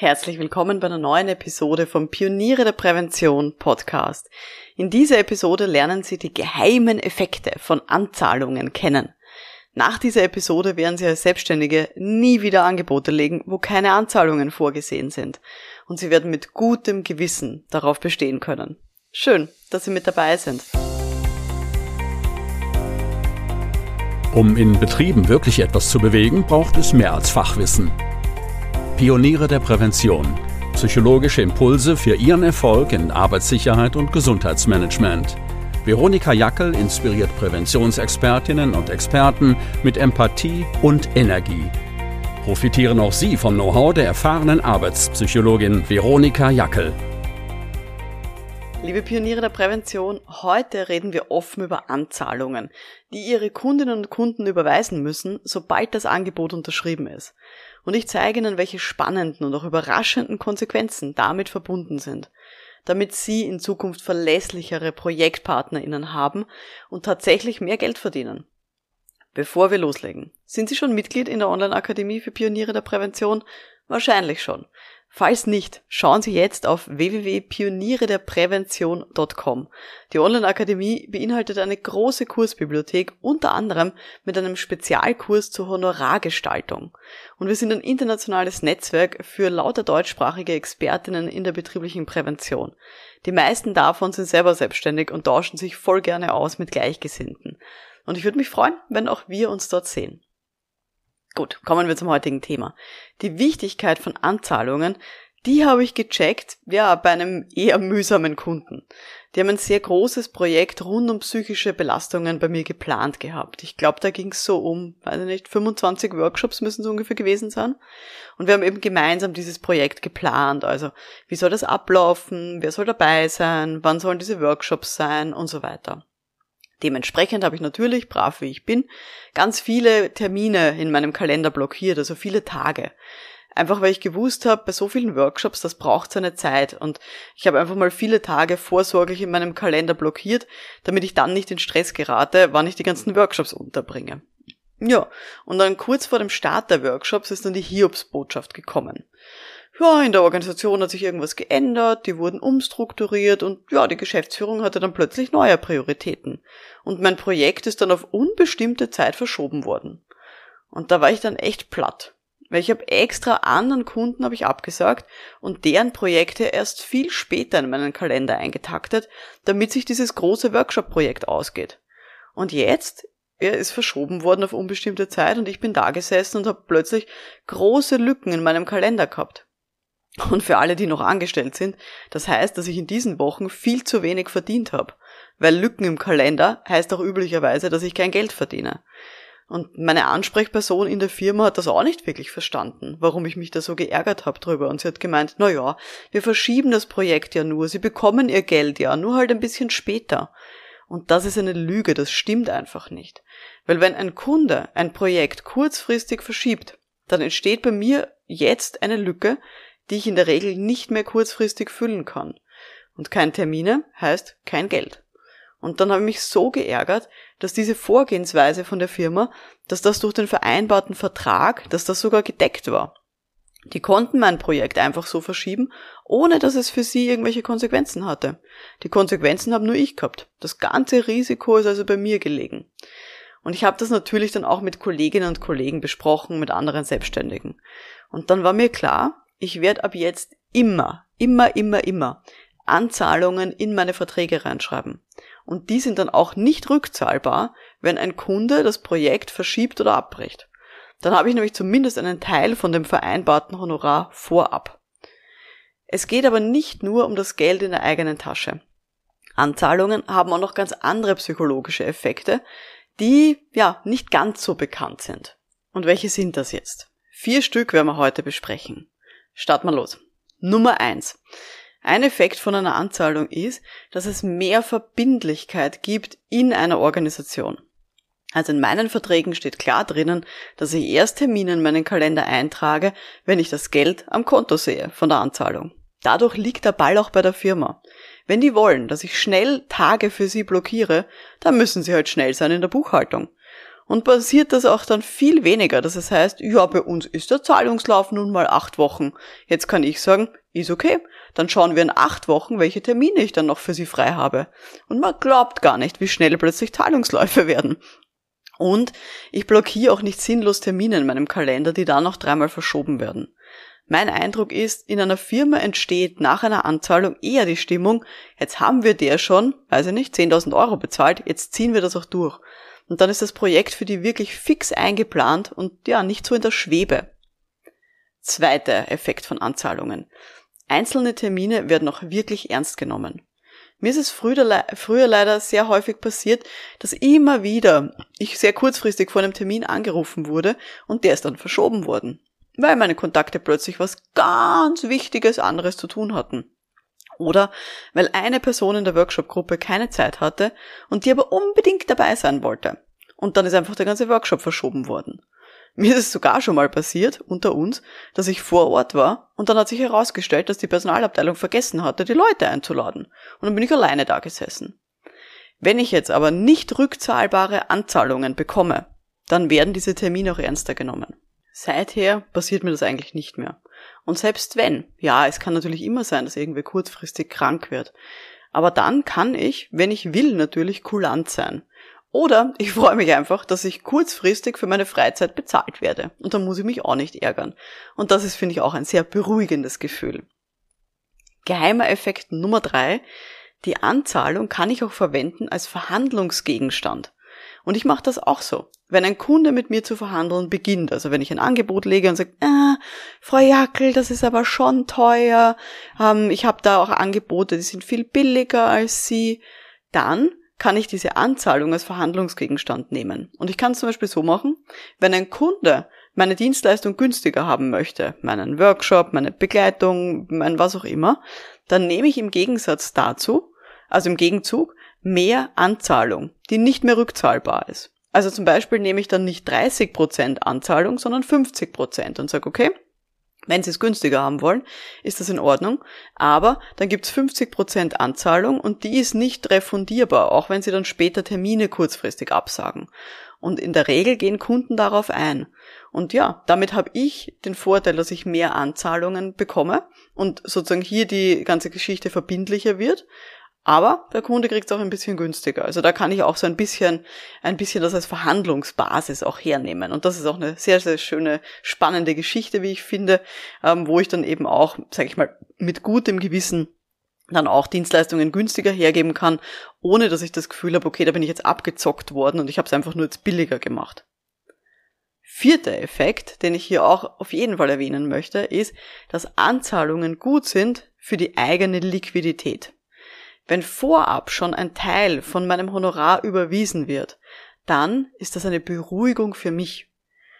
Herzlich willkommen bei einer neuen Episode vom Pioniere der Prävention Podcast. In dieser Episode lernen Sie die geheimen Effekte von Anzahlungen kennen. Nach dieser Episode werden Sie als Selbstständige nie wieder Angebote legen, wo keine Anzahlungen vorgesehen sind. Und Sie werden mit gutem Gewissen darauf bestehen können. Schön, dass Sie mit dabei sind. Um in Betrieben wirklich etwas zu bewegen, braucht es mehr als Fachwissen. Pioniere der Prävention. Psychologische Impulse für Ihren Erfolg in Arbeitssicherheit und Gesundheitsmanagement. Veronika Jackel inspiriert Präventionsexpertinnen und Experten mit Empathie und Energie. Profitieren auch Sie vom Know-how der erfahrenen Arbeitspsychologin Veronika Jackel. Liebe Pioniere der Prävention, heute reden wir offen über Anzahlungen, die Ihre Kundinnen und Kunden überweisen müssen, sobald das Angebot unterschrieben ist und ich zeige Ihnen, welche spannenden und auch überraschenden Konsequenzen damit verbunden sind, damit Sie in Zukunft verlässlichere ProjektpartnerInnen haben und tatsächlich mehr Geld verdienen. Bevor wir loslegen, sind Sie schon Mitglied in der Online-Akademie für Pioniere der Prävention? Wahrscheinlich schon. Falls nicht, schauen Sie jetzt auf www.pionierederprävention.com. Die Online-Akademie beinhaltet eine große Kursbibliothek, unter anderem mit einem Spezialkurs zur Honorargestaltung. Und wir sind ein internationales Netzwerk für lauter deutschsprachige Expertinnen in der betrieblichen Prävention. Die meisten davon sind selber selbstständig und tauschen sich voll gerne aus mit Gleichgesinnten. Und ich würde mich freuen, wenn auch wir uns dort sehen. Gut, kommen wir zum heutigen Thema. Die Wichtigkeit von Anzahlungen, die habe ich gecheckt, ja, bei einem eher mühsamen Kunden. Die haben ein sehr großes Projekt rund um psychische Belastungen bei mir geplant gehabt. Ich glaube, da ging es so um, weiß ich nicht, 25 Workshops müssen es ungefähr gewesen sein. Und wir haben eben gemeinsam dieses Projekt geplant. Also, wie soll das ablaufen? Wer soll dabei sein? Wann sollen diese Workshops sein? Und so weiter. Dementsprechend habe ich natürlich, brav wie ich bin, ganz viele Termine in meinem Kalender blockiert, also viele Tage. Einfach weil ich gewusst habe, bei so vielen Workshops, das braucht seine Zeit. Und ich habe einfach mal viele Tage vorsorglich in meinem Kalender blockiert, damit ich dann nicht in Stress gerate, wann ich die ganzen Workshops unterbringe. Ja, und dann kurz vor dem Start der Workshops ist dann die Hiobsbotschaft gekommen ja, in der Organisation hat sich irgendwas geändert, die wurden umstrukturiert und ja, die Geschäftsführung hatte dann plötzlich neue Prioritäten. Und mein Projekt ist dann auf unbestimmte Zeit verschoben worden. Und da war ich dann echt platt. Weil ich habe extra anderen Kunden habe ich abgesagt und deren Projekte erst viel später in meinen Kalender eingetaktet, damit sich dieses große Workshop-Projekt ausgeht. Und jetzt er ist verschoben worden auf unbestimmte Zeit und ich bin da gesessen und habe plötzlich große Lücken in meinem Kalender gehabt. Und für alle, die noch angestellt sind, das heißt, dass ich in diesen Wochen viel zu wenig verdient habe. Weil Lücken im Kalender heißt auch üblicherweise, dass ich kein Geld verdiene. Und meine Ansprechperson in der Firma hat das auch nicht wirklich verstanden, warum ich mich da so geärgert habe drüber. Und sie hat gemeint, na ja, wir verschieben das Projekt ja nur, sie bekommen ihr Geld ja, nur halt ein bisschen später. Und das ist eine Lüge, das stimmt einfach nicht. Weil wenn ein Kunde ein Projekt kurzfristig verschiebt, dann entsteht bei mir jetzt eine Lücke, die ich in der Regel nicht mehr kurzfristig füllen kann. Und kein Termine heißt kein Geld. Und dann habe ich mich so geärgert, dass diese Vorgehensweise von der Firma, dass das durch den vereinbarten Vertrag, dass das sogar gedeckt war. Die konnten mein Projekt einfach so verschieben, ohne dass es für sie irgendwelche Konsequenzen hatte. Die Konsequenzen habe nur ich gehabt. Das ganze Risiko ist also bei mir gelegen. Und ich habe das natürlich dann auch mit Kolleginnen und Kollegen besprochen, mit anderen Selbstständigen. Und dann war mir klar, ich werde ab jetzt immer, immer, immer, immer Anzahlungen in meine Verträge reinschreiben. Und die sind dann auch nicht rückzahlbar, wenn ein Kunde das Projekt verschiebt oder abbricht. Dann habe ich nämlich zumindest einen Teil von dem vereinbarten Honorar vorab. Es geht aber nicht nur um das Geld in der eigenen Tasche. Anzahlungen haben auch noch ganz andere psychologische Effekte, die ja nicht ganz so bekannt sind. Und welche sind das jetzt? Vier Stück werden wir heute besprechen. Starten wir los. Nummer eins. Ein Effekt von einer Anzahlung ist, dass es mehr Verbindlichkeit gibt in einer Organisation. Also in meinen Verträgen steht klar drinnen, dass ich erst Termine in meinen Kalender eintrage, wenn ich das Geld am Konto sehe von der Anzahlung. Dadurch liegt der Ball auch bei der Firma. Wenn die wollen, dass ich schnell Tage für sie blockiere, dann müssen sie halt schnell sein in der Buchhaltung. Und passiert das auch dann viel weniger. Das heißt, ja, bei uns ist der Zahlungslauf nun mal acht Wochen. Jetzt kann ich sagen, ist okay. Dann schauen wir in acht Wochen, welche Termine ich dann noch für Sie frei habe. Und man glaubt gar nicht, wie schnell plötzlich Zahlungsläufe werden. Und ich blockiere auch nicht sinnlos Termine in meinem Kalender, die dann noch dreimal verschoben werden. Mein Eindruck ist, in einer Firma entsteht nach einer Anzahlung eher die Stimmung, jetzt haben wir der schon, weiß ich nicht, 10.000 Euro bezahlt, jetzt ziehen wir das auch durch. Und dann ist das Projekt für die wirklich fix eingeplant und ja, nicht so in der Schwebe. Zweiter Effekt von Anzahlungen. Einzelne Termine werden auch wirklich ernst genommen. Mir ist es früher, früher leider sehr häufig passiert, dass immer wieder ich sehr kurzfristig vor einem Termin angerufen wurde und der ist dann verschoben worden, weil meine Kontakte plötzlich was ganz Wichtiges anderes zu tun hatten. Oder weil eine Person in der Workshop-Gruppe keine Zeit hatte und die aber unbedingt dabei sein wollte. Und dann ist einfach der ganze Workshop verschoben worden. Mir ist es sogar schon mal passiert, unter uns, dass ich vor Ort war und dann hat sich herausgestellt, dass die Personalabteilung vergessen hatte, die Leute einzuladen. Und dann bin ich alleine da gesessen. Wenn ich jetzt aber nicht rückzahlbare Anzahlungen bekomme, dann werden diese Termine auch ernster genommen. Seither passiert mir das eigentlich nicht mehr. Und selbst wenn, ja, es kann natürlich immer sein, dass irgendwer kurzfristig krank wird. Aber dann kann ich, wenn ich will, natürlich kulant sein. Oder ich freue mich einfach, dass ich kurzfristig für meine Freizeit bezahlt werde. Und dann muss ich mich auch nicht ärgern. Und das ist, finde ich, auch ein sehr beruhigendes Gefühl. Geheimer Effekt Nummer drei. Die Anzahlung kann ich auch verwenden als Verhandlungsgegenstand. Und ich mache das auch so. Wenn ein Kunde mit mir zu verhandeln beginnt, also wenn ich ein Angebot lege und sage, ah, Frau Jackel, das ist aber schon teuer, ähm, ich habe da auch Angebote, die sind viel billiger als Sie, dann kann ich diese Anzahlung als Verhandlungsgegenstand nehmen. Und ich kann es zum Beispiel so machen, wenn ein Kunde meine Dienstleistung günstiger haben möchte, meinen Workshop, meine Begleitung, mein was auch immer, dann nehme ich im Gegensatz dazu, also im Gegenzug, mehr Anzahlung, die nicht mehr rückzahlbar ist. Also zum Beispiel nehme ich dann nicht 30% Anzahlung, sondern 50% und sage, okay, wenn Sie es günstiger haben wollen, ist das in Ordnung. Aber dann gibt es 50% Anzahlung und die ist nicht refundierbar, auch wenn Sie dann später Termine kurzfristig absagen. Und in der Regel gehen Kunden darauf ein. Und ja, damit habe ich den Vorteil, dass ich mehr Anzahlungen bekomme und sozusagen hier die ganze Geschichte verbindlicher wird. Aber der Kunde kriegt es auch ein bisschen günstiger. Also da kann ich auch so ein bisschen, ein bisschen das als Verhandlungsbasis auch hernehmen. Und das ist auch eine sehr, sehr schöne, spannende Geschichte, wie ich finde, ähm, wo ich dann eben auch, sage ich mal, mit gutem Gewissen dann auch Dienstleistungen günstiger hergeben kann, ohne dass ich das Gefühl habe, okay, da bin ich jetzt abgezockt worden und ich habe es einfach nur jetzt billiger gemacht. Vierter Effekt, den ich hier auch auf jeden Fall erwähnen möchte, ist, dass Anzahlungen gut sind für die eigene Liquidität. Wenn vorab schon ein Teil von meinem Honorar überwiesen wird, dann ist das eine Beruhigung für mich.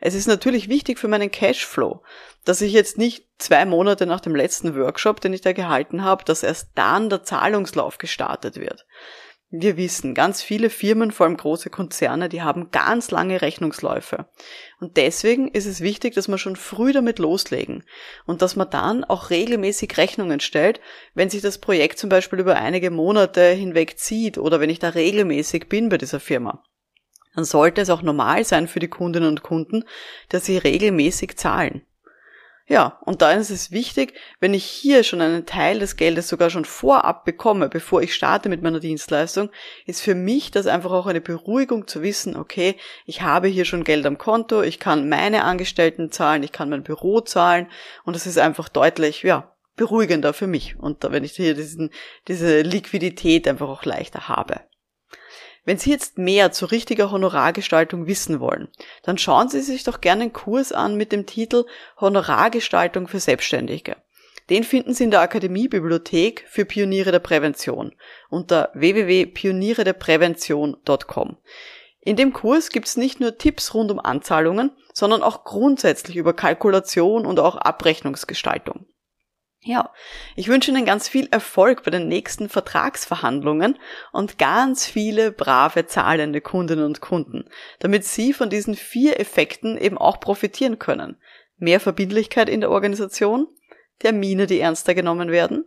Es ist natürlich wichtig für meinen Cashflow, dass ich jetzt nicht zwei Monate nach dem letzten Workshop, den ich da gehalten habe, dass erst dann der Zahlungslauf gestartet wird. Wir wissen, ganz viele Firmen, vor allem große Konzerne, die haben ganz lange Rechnungsläufe. Und deswegen ist es wichtig, dass wir schon früh damit loslegen und dass man dann auch regelmäßig Rechnungen stellt, wenn sich das Projekt zum Beispiel über einige Monate hinweg zieht oder wenn ich da regelmäßig bin bei dieser Firma. Dann sollte es auch normal sein für die Kundinnen und Kunden, dass sie regelmäßig zahlen. Ja, und da ist es wichtig, wenn ich hier schon einen Teil des Geldes sogar schon vorab bekomme, bevor ich starte mit meiner Dienstleistung, ist für mich das einfach auch eine Beruhigung zu wissen, okay, ich habe hier schon Geld am Konto, ich kann meine Angestellten zahlen, ich kann mein Büro zahlen und das ist einfach deutlich, ja, beruhigender für mich. Und wenn ich hier diesen, diese Liquidität einfach auch leichter habe. Wenn Sie jetzt mehr zu richtiger Honorargestaltung wissen wollen, dann schauen Sie sich doch gerne einen Kurs an mit dem Titel Honorargestaltung für Selbstständige. Den finden Sie in der Akademiebibliothek für Pioniere der Prävention unter www.pionierederprävention.com. In dem Kurs gibt es nicht nur Tipps rund um Anzahlungen, sondern auch grundsätzlich über Kalkulation und auch Abrechnungsgestaltung. Ja, ich wünsche Ihnen ganz viel Erfolg bei den nächsten Vertragsverhandlungen und ganz viele brave zahlende Kundinnen und Kunden, damit Sie von diesen vier Effekten eben auch profitieren können. Mehr Verbindlichkeit in der Organisation, Termine, die ernster genommen werden.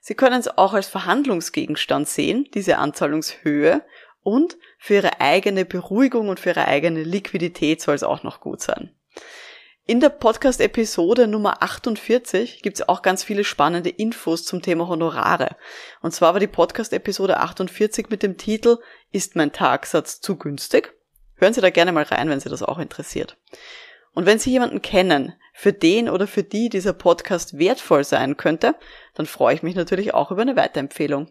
Sie können es auch als Verhandlungsgegenstand sehen, diese Anzahlungshöhe Und für ihre eigene Beruhigung und für ihre eigene Liquidität soll es auch noch gut sein. In der Podcast-Episode Nummer 48 gibt es auch ganz viele spannende Infos zum Thema Honorare. Und zwar war die Podcast-Episode 48 mit dem Titel Ist mein Tagsatz zu günstig? Hören Sie da gerne mal rein, wenn Sie das auch interessiert. Und wenn Sie jemanden kennen, für den oder für die dieser Podcast wertvoll sein könnte, dann freue ich mich natürlich auch über eine Weiterempfehlung.